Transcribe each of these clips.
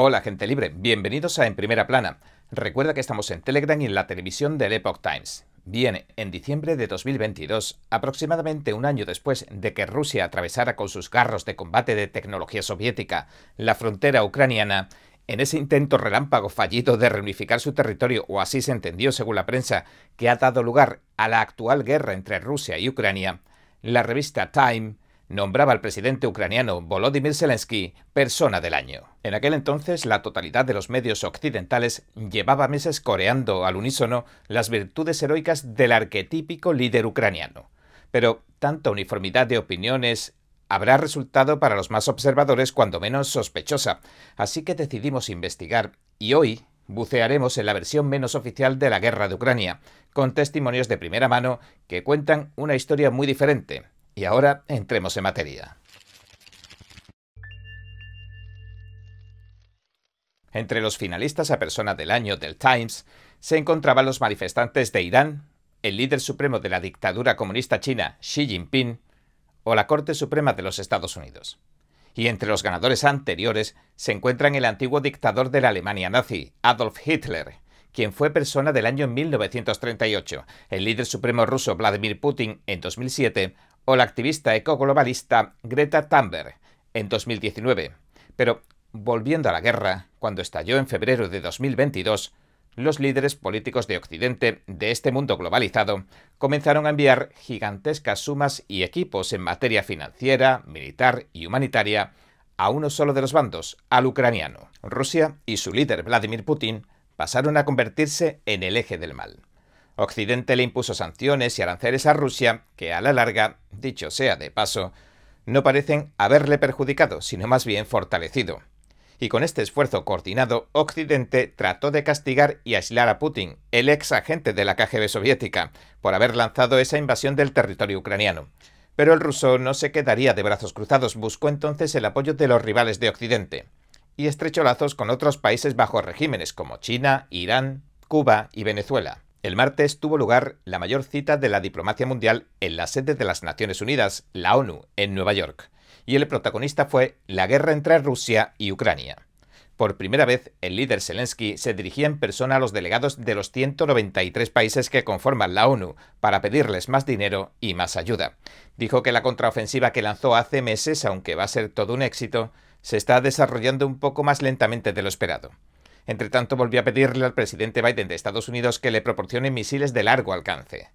Hola gente libre, bienvenidos a En Primera Plana. Recuerda que estamos en Telegram y en la televisión del Epoch Times. Bien, en diciembre de 2022, aproximadamente un año después de que Rusia atravesara con sus carros de combate de tecnología soviética la frontera ucraniana, en ese intento relámpago fallido de reunificar su territorio, o así se entendió según la prensa, que ha dado lugar a la actual guerra entre Rusia y Ucrania, la revista Time nombraba al presidente ucraniano Volodymyr Zelensky persona del año. En aquel entonces, la totalidad de los medios occidentales llevaba meses coreando al unísono las virtudes heroicas del arquetípico líder ucraniano. Pero tanta uniformidad de opiniones habrá resultado para los más observadores cuando menos sospechosa, así que decidimos investigar y hoy bucearemos en la versión menos oficial de la guerra de Ucrania, con testimonios de primera mano que cuentan una historia muy diferente, y ahora entremos en materia. Entre los finalistas a persona del año del Times se encontraban los manifestantes de Irán, el líder supremo de la dictadura comunista china, Xi Jinping, o la Corte Suprema de los Estados Unidos. Y entre los ganadores anteriores se encuentran el antiguo dictador de la Alemania nazi, Adolf Hitler, quien fue persona del año 1938, el líder supremo ruso Vladimir Putin en 2007 o la activista ecoglobalista Greta Thunberg en 2019. Pero, volviendo a la guerra, cuando estalló en febrero de 2022, los líderes políticos de Occidente de este mundo globalizado comenzaron a enviar gigantescas sumas y equipos en materia financiera, militar y humanitaria a uno solo de los bandos, al ucraniano. Rusia y su líder Vladimir Putin pasaron a convertirse en el eje del mal. Occidente le impuso sanciones y aranceles a Rusia que a la larga, dicho sea de paso, no parecen haberle perjudicado, sino más bien fortalecido. Y con este esfuerzo coordinado, Occidente trató de castigar y aislar a Putin, el ex agente de la KGB soviética, por haber lanzado esa invasión del territorio ucraniano. Pero el ruso no se quedaría de brazos cruzados, buscó entonces el apoyo de los rivales de Occidente y estrechó lazos con otros países bajo regímenes como China, Irán, Cuba y Venezuela. El martes tuvo lugar la mayor cita de la diplomacia mundial en la sede de las Naciones Unidas, la ONU, en Nueva York, y el protagonista fue la guerra entre Rusia y Ucrania. Por primera vez, el líder Zelensky se dirigía en persona a los delegados de los 193 países que conforman la ONU para pedirles más dinero y más ayuda. Dijo que la contraofensiva que lanzó hace meses, aunque va a ser todo un éxito, se está desarrollando un poco más lentamente de lo esperado. Entre tanto, volvió a pedirle al presidente Biden de Estados Unidos que le proporcione misiles de largo alcance.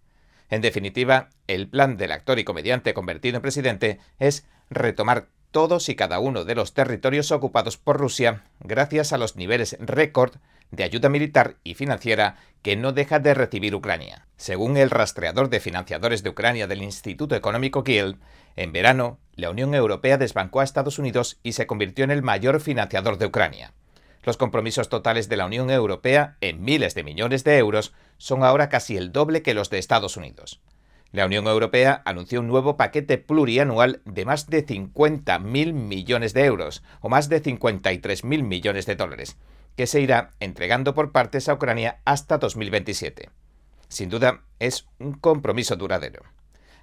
En definitiva, el plan del actor y comediante convertido en presidente es retomar todos y cada uno de los territorios ocupados por Rusia gracias a los niveles récord de ayuda militar y financiera que no deja de recibir Ucrania. Según el rastreador de financiadores de Ucrania del Instituto Económico Kiel, en verano, la Unión Europea desbancó a Estados Unidos y se convirtió en el mayor financiador de Ucrania. Los compromisos totales de la Unión Europea, en miles de millones de euros, son ahora casi el doble que los de Estados Unidos. La Unión Europea anunció un nuevo paquete plurianual de más de 50.000 millones de euros, o más de 53.000 millones de dólares, que se irá entregando por partes a Ucrania hasta 2027. Sin duda, es un compromiso duradero.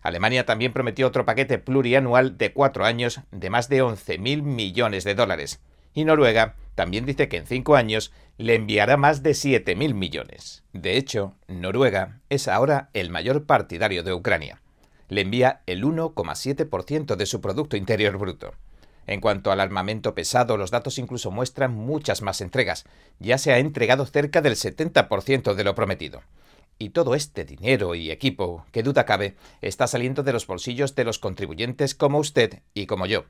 Alemania también prometió otro paquete plurianual de cuatro años de más de 11.000 millones de dólares, y Noruega también dice que en cinco años le enviará más de 7.000 millones. De hecho, Noruega es ahora el mayor partidario de Ucrania. Le envía el 1,7% de su Producto Interior Bruto. En cuanto al armamento pesado, los datos incluso muestran muchas más entregas. Ya se ha entregado cerca del 70% de lo prometido. Y todo este dinero y equipo, que duda cabe, está saliendo de los bolsillos de los contribuyentes como usted y como yo.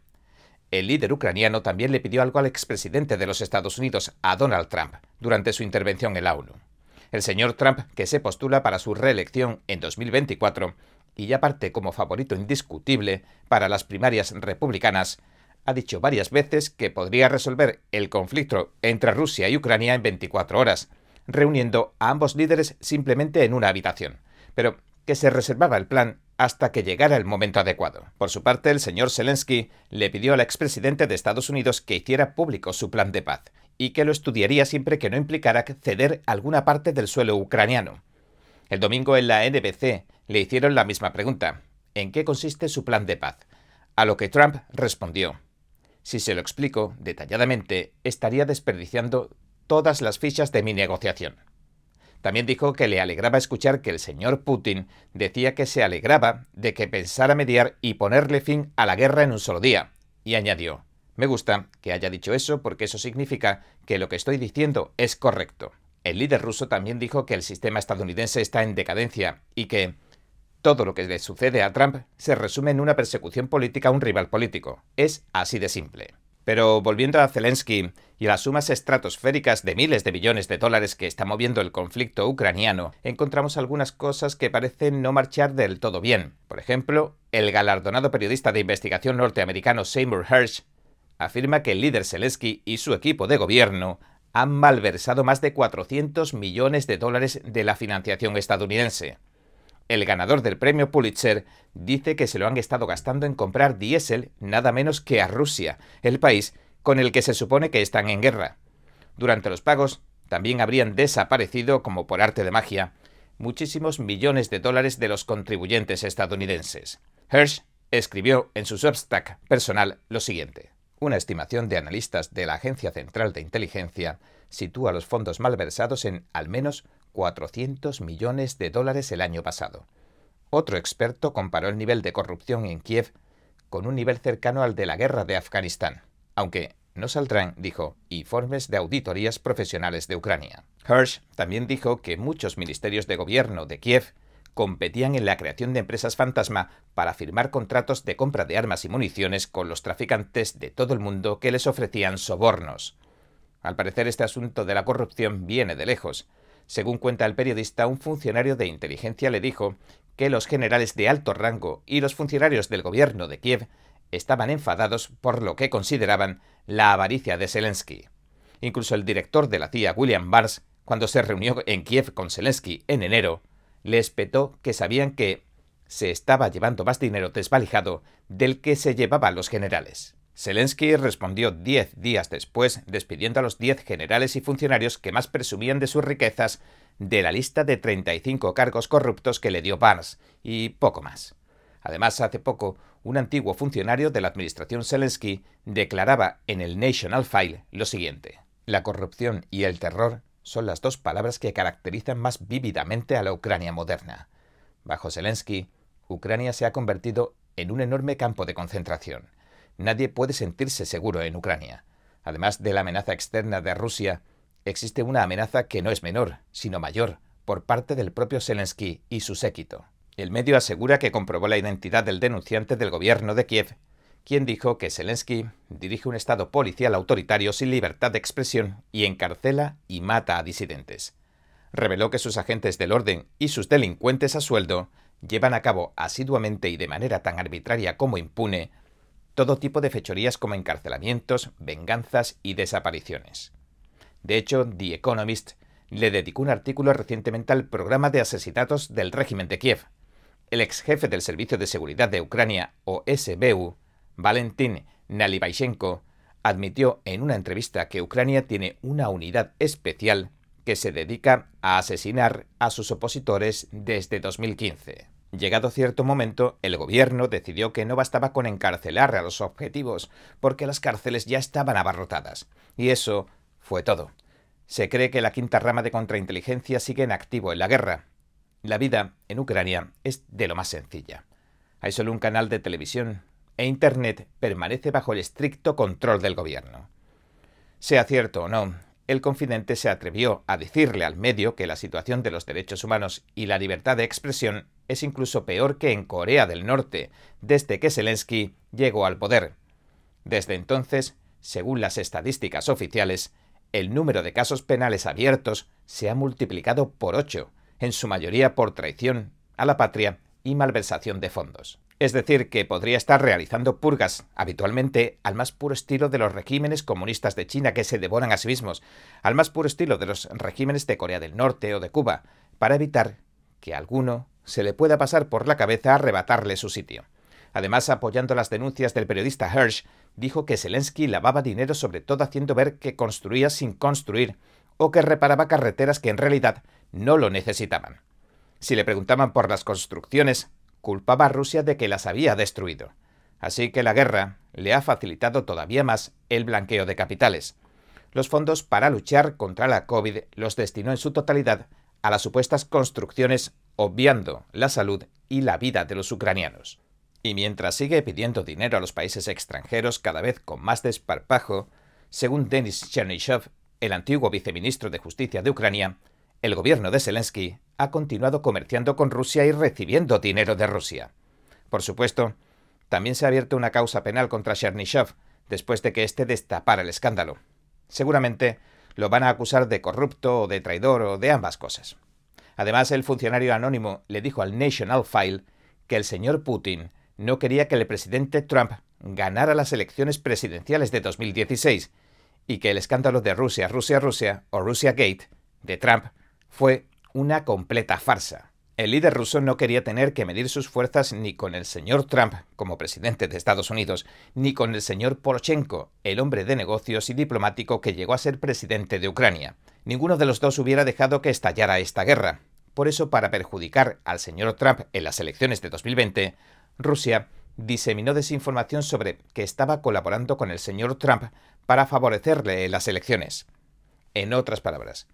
El líder ucraniano también le pidió algo al expresidente de los Estados Unidos, a Donald Trump, durante su intervención en la ONU. El señor Trump, que se postula para su reelección en 2024 y ya parte como favorito indiscutible para las primarias republicanas, ha dicho varias veces que podría resolver el conflicto entre Rusia y Ucrania en 24 horas, reuniendo a ambos líderes simplemente en una habitación, pero que se reservaba el plan hasta que llegara el momento adecuado. Por su parte, el señor Zelensky le pidió al expresidente de Estados Unidos que hiciera público su plan de paz y que lo estudiaría siempre que no implicara ceder alguna parte del suelo ucraniano. El domingo en la NBC le hicieron la misma pregunta. ¿En qué consiste su plan de paz? A lo que Trump respondió. Si se lo explico detalladamente, estaría desperdiciando todas las fichas de mi negociación. También dijo que le alegraba escuchar que el señor Putin decía que se alegraba de que pensara mediar y ponerle fin a la guerra en un solo día. Y añadió, me gusta que haya dicho eso porque eso significa que lo que estoy diciendo es correcto. El líder ruso también dijo que el sistema estadounidense está en decadencia y que todo lo que le sucede a Trump se resume en una persecución política a un rival político. Es así de simple. Pero volviendo a Zelensky y las sumas estratosféricas de miles de billones de dólares que está moviendo el conflicto ucraniano, encontramos algunas cosas que parecen no marchar del todo bien. Por ejemplo, el galardonado periodista de investigación norteamericano Seymour Hersh afirma que el líder Zelensky y su equipo de gobierno han malversado más de 400 millones de dólares de la financiación estadounidense. El ganador del premio Pulitzer dice que se lo han estado gastando en comprar diésel nada menos que a Rusia, el país con el que se supone que están en guerra. Durante los pagos también habrían desaparecido, como por arte de magia, muchísimos millones de dólares de los contribuyentes estadounidenses. Hirsch escribió en su Substack personal lo siguiente. Una estimación de analistas de la Agencia Central de Inteligencia sitúa los fondos malversados en al menos 400 millones de dólares el año pasado. Otro experto comparó el nivel de corrupción en Kiev con un nivel cercano al de la guerra de Afganistán, aunque no saldrán, dijo, informes de auditorías profesionales de Ucrania. Hirsch también dijo que muchos ministerios de gobierno de Kiev competían en la creación de empresas fantasma para firmar contratos de compra de armas y municiones con los traficantes de todo el mundo que les ofrecían sobornos. Al parecer este asunto de la corrupción viene de lejos, según cuenta el periodista, un funcionario de inteligencia le dijo que los generales de alto rango y los funcionarios del gobierno de Kiev estaban enfadados por lo que consideraban la avaricia de Zelensky. Incluso el director de la CIA, William Barnes, cuando se reunió en Kiev con Zelensky en enero, le espetó que sabían que se estaba llevando más dinero desvalijado del que se llevaban los generales. Zelensky respondió diez días después despidiendo a los diez generales y funcionarios que más presumían de sus riquezas de la lista de 35 cargos corruptos que le dio Barnes, y poco más. Además, hace poco, un antiguo funcionario de la administración Zelensky declaraba en el National File lo siguiente. La corrupción y el terror son las dos palabras que caracterizan más vívidamente a la Ucrania moderna. Bajo Zelensky, Ucrania se ha convertido en un enorme campo de concentración nadie puede sentirse seguro en Ucrania. Además de la amenaza externa de Rusia, existe una amenaza que no es menor, sino mayor, por parte del propio Zelensky y su séquito. El medio asegura que comprobó la identidad del denunciante del gobierno de Kiev, quien dijo que Zelensky dirige un Estado policial autoritario sin libertad de expresión y encarcela y mata a disidentes. Reveló que sus agentes del orden y sus delincuentes a sueldo llevan a cabo asiduamente y de manera tan arbitraria como impune todo tipo de fechorías como encarcelamientos, venganzas y desapariciones. De hecho, The Economist le dedicó un artículo recientemente al programa de asesinatos del régimen de Kiev. El ex jefe del Servicio de Seguridad de Ucrania, o SBU, Valentin Nalibaishenko, admitió en una entrevista que Ucrania tiene una unidad especial que se dedica a asesinar a sus opositores desde 2015. Llegado cierto momento, el gobierno decidió que no bastaba con encarcelar a los objetivos, porque las cárceles ya estaban abarrotadas. Y eso fue todo. Se cree que la quinta rama de contrainteligencia sigue en activo en la guerra. La vida en Ucrania es de lo más sencilla. Hay solo un canal de televisión e Internet permanece bajo el estricto control del gobierno. Sea cierto o no, el confidente se atrevió a decirle al medio que la situación de los derechos humanos y la libertad de expresión es incluso peor que en Corea del Norte, desde que Zelensky llegó al poder. Desde entonces, según las estadísticas oficiales, el número de casos penales abiertos se ha multiplicado por ocho, en su mayoría por traición a la patria y malversación de fondos. Es decir, que podría estar realizando purgas, habitualmente al más puro estilo de los regímenes comunistas de China que se devoran a sí mismos, al más puro estilo de los regímenes de Corea del Norte o de Cuba, para evitar que alguno se le pueda pasar por la cabeza arrebatarle su sitio. Además, apoyando las denuncias del periodista Hirsch, dijo que Zelensky lavaba dinero sobre todo haciendo ver que construía sin construir o que reparaba carreteras que en realidad no lo necesitaban. Si le preguntaban por las construcciones, culpaba a Rusia de que las había destruido. Así que la guerra le ha facilitado todavía más el blanqueo de capitales. Los fondos para luchar contra la COVID los destinó en su totalidad a las supuestas construcciones, obviando la salud y la vida de los ucranianos. Y mientras sigue pidiendo dinero a los países extranjeros cada vez con más desparpajo, según Denis Chernyshov, el antiguo viceministro de Justicia de Ucrania, el gobierno de Zelensky ha continuado comerciando con Rusia y recibiendo dinero de Rusia. Por supuesto, también se ha abierto una causa penal contra Chernyshov después de que éste destapara el escándalo. Seguramente lo van a acusar de corrupto o de traidor o de ambas cosas. Además, el funcionario anónimo le dijo al National File que el señor Putin no quería que el presidente Trump ganara las elecciones presidenciales de 2016 y que el escándalo de Rusia, Rusia, Rusia o Rusia Gate de Trump fue una completa farsa. El líder ruso no quería tener que medir sus fuerzas ni con el señor Trump como presidente de Estados Unidos, ni con el señor Poroshenko, el hombre de negocios y diplomático que llegó a ser presidente de Ucrania. Ninguno de los dos hubiera dejado que estallara esta guerra. Por eso, para perjudicar al señor Trump en las elecciones de 2020, Rusia diseminó desinformación sobre que estaba colaborando con el señor Trump para favorecerle en las elecciones. En otras palabras,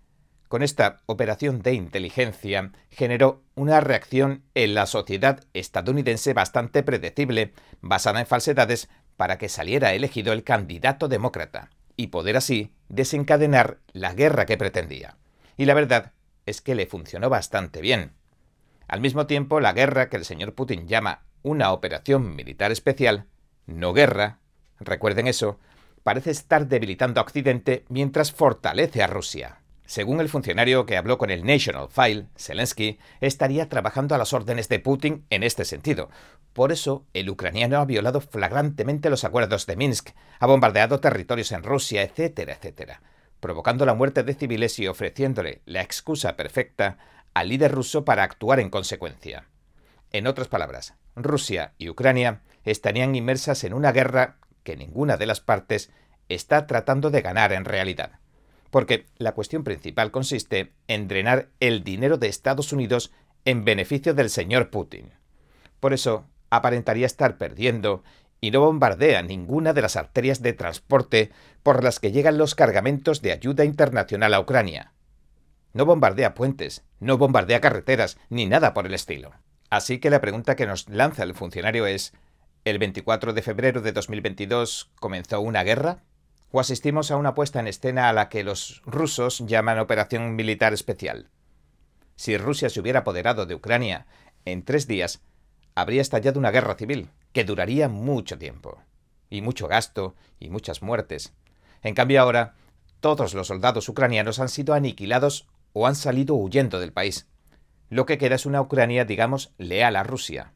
con esta operación de inteligencia generó una reacción en la sociedad estadounidense bastante predecible, basada en falsedades, para que saliera elegido el candidato demócrata y poder así desencadenar la guerra que pretendía. Y la verdad es que le funcionó bastante bien. Al mismo tiempo, la guerra que el señor Putin llama una operación militar especial, no guerra, recuerden eso, parece estar debilitando a Occidente mientras fortalece a Rusia. Según el funcionario que habló con el National File, Zelensky estaría trabajando a las órdenes de Putin en este sentido. Por eso, el ucraniano ha violado flagrantemente los acuerdos de Minsk, ha bombardeado territorios en Rusia, etcétera, etcétera, provocando la muerte de civiles y ofreciéndole la excusa perfecta al líder ruso para actuar en consecuencia. En otras palabras, Rusia y Ucrania estarían inmersas en una guerra que ninguna de las partes está tratando de ganar en realidad. Porque la cuestión principal consiste en drenar el dinero de Estados Unidos en beneficio del señor Putin. Por eso, aparentaría estar perdiendo y no bombardea ninguna de las arterias de transporte por las que llegan los cargamentos de ayuda internacional a Ucrania. No bombardea puentes, no bombardea carreteras, ni nada por el estilo. Así que la pregunta que nos lanza el funcionario es, ¿el 24 de febrero de 2022 comenzó una guerra? ¿O asistimos a una puesta en escena a la que los rusos llaman operación militar especial? Si Rusia se hubiera apoderado de Ucrania en tres días, habría estallado una guerra civil, que duraría mucho tiempo, y mucho gasto, y muchas muertes. En cambio ahora, todos los soldados ucranianos han sido aniquilados o han salido huyendo del país. Lo que queda es una Ucrania, digamos, leal a Rusia.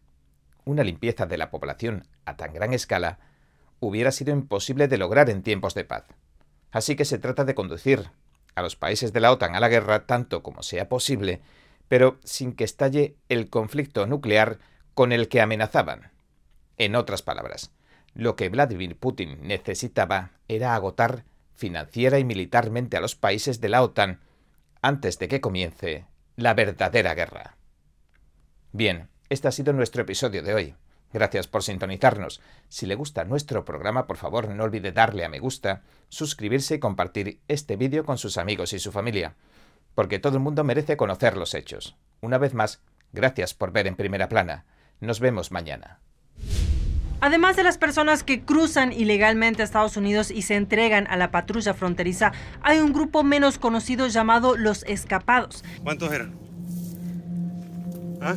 Una limpieza de la población a tan gran escala hubiera sido imposible de lograr en tiempos de paz. Así que se trata de conducir a los países de la OTAN a la guerra tanto como sea posible, pero sin que estalle el conflicto nuclear con el que amenazaban. En otras palabras, lo que Vladimir Putin necesitaba era agotar financiera y militarmente a los países de la OTAN antes de que comience la verdadera guerra. Bien, este ha sido nuestro episodio de hoy. Gracias por sintonizarnos. Si le gusta nuestro programa, por favor no olvide darle a me gusta, suscribirse y compartir este vídeo con sus amigos y su familia, porque todo el mundo merece conocer los hechos. Una vez más, gracias por ver en primera plana. Nos vemos mañana. Además de las personas que cruzan ilegalmente a Estados Unidos y se entregan a la patrulla fronteriza, hay un grupo menos conocido llamado los escapados. ¿Cuántos eran? ¿Ah?